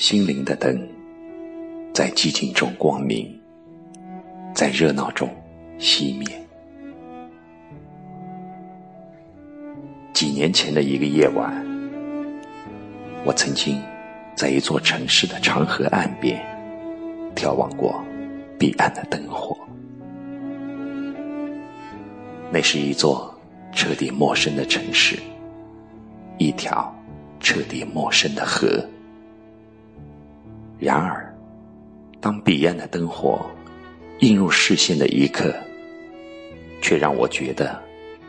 心灵的灯，在寂静中光明，在热闹中熄灭。几年前的一个夜晚，我曾经在一座城市的长河岸边眺望过彼岸的灯火。那是一座彻底陌生的城市，一条彻底陌生的河。然而，当彼岸的灯火映入视线的一刻，却让我觉得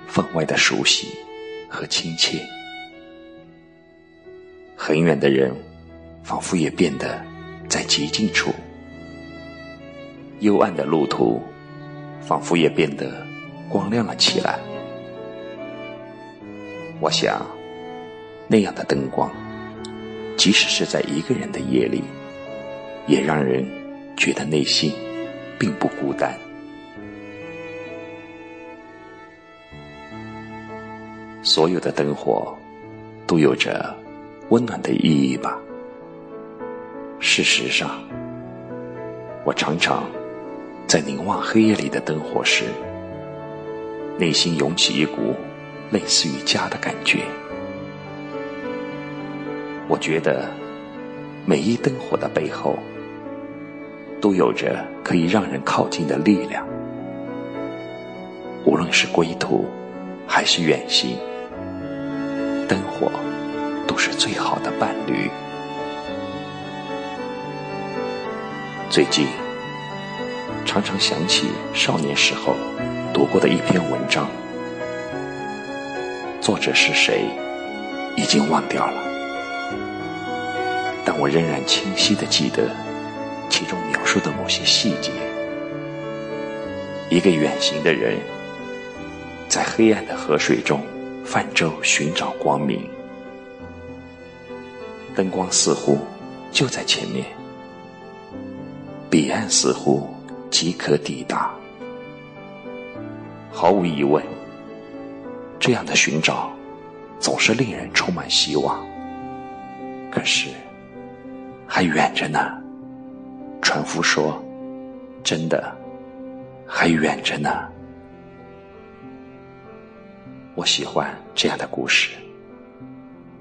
分外的熟悉和亲切。很远的人，仿佛也变得在极近处；幽暗的路途，仿佛也变得。光亮了起来。我想，那样的灯光，即使是在一个人的夜里，也让人觉得内心并不孤单。所有的灯火都有着温暖的意义吧？事实上，我常常在凝望黑夜里的灯火时。内心涌起一股类似于家的感觉。我觉得每一灯火的背后，都有着可以让人靠近的力量。无论是归途，还是远行，灯火都是最好的伴侣。最近，常常想起少年时候。读过的一篇文章，作者是谁，已经忘掉了，但我仍然清晰的记得其中描述的某些细节。一个远行的人，在黑暗的河水中泛舟寻找光明，灯光似乎就在前面，彼岸似乎即可抵达。毫无疑问，这样的寻找总是令人充满希望。可是，还远着呢。船夫说：“真的，还远着呢。”我喜欢这样的故事，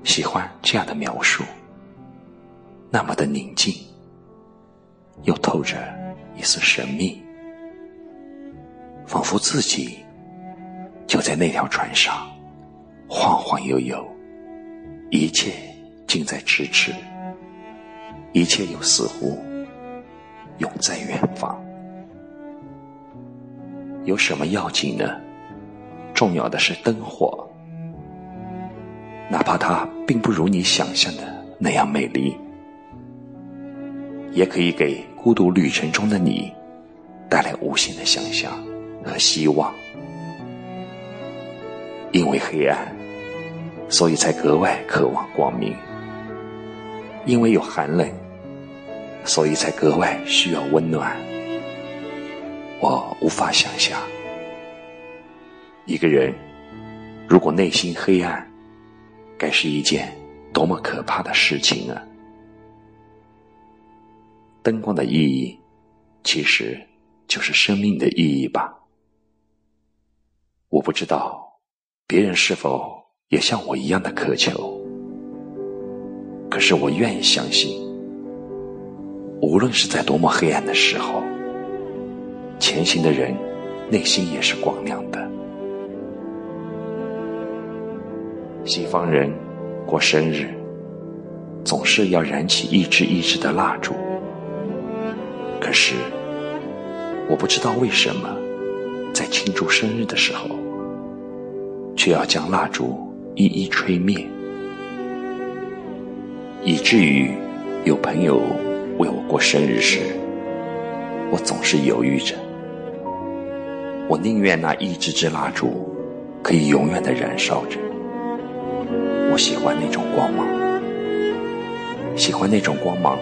喜欢这样的描述，那么的宁静，又透着一丝神秘。仿佛自己就在那条船上晃晃悠悠，一切近在咫尺，一切又似乎永在远方。有什么要紧呢？重要的是灯火，哪怕它并不如你想象的那样美丽，也可以给孤独旅程中的你带来无限的想象。和希望，因为黑暗，所以才格外渴望光明；因为有寒冷，所以才格外需要温暖。我无法想象，一个人如果内心黑暗，该是一件多么可怕的事情啊！灯光的意义，其实就是生命的意义吧。我不知道别人是否也像我一样的渴求，可是我愿意相信，无论是在多么黑暗的时候，前行的人内心也是光亮的。西方人过生日总是要燃起一支一支的蜡烛，可是我不知道为什么在庆祝生日的时候。却要将蜡烛一一吹灭，以至于有朋友过生日时，我总是犹豫着。我宁愿那一支支蜡烛可以永远的燃烧着。我喜欢那种光芒，喜欢那种光芒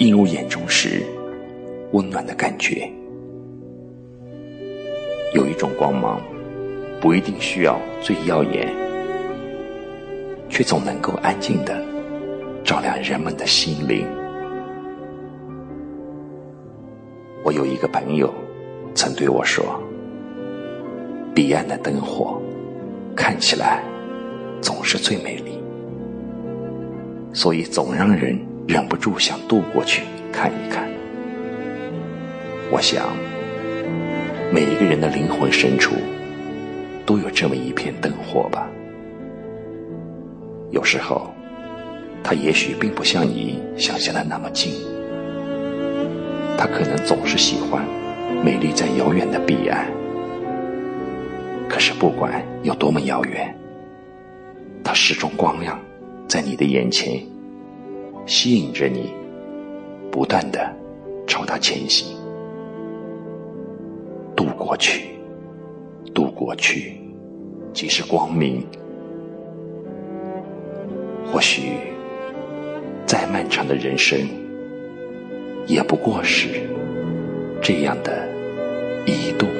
映入眼中时温暖的感觉。有一种光芒。不一定需要最耀眼，却总能够安静的照亮人们的心灵。我有一个朋友曾对我说：“彼岸的灯火看起来总是最美丽，所以总让人忍不住想渡过去看一看。”我想，每一个人的灵魂深处都有这么一片灯火吧。有时候，它也许并不像你想象的那么近，他可能总是喜欢美丽在遥远的彼岸。可是不管有多么遥远，它始终光亮在你的眼前，吸引着你，不断的朝它前行。渡过去，渡过去，即是光明。或许，再漫长的人生，也不过是这样的一度。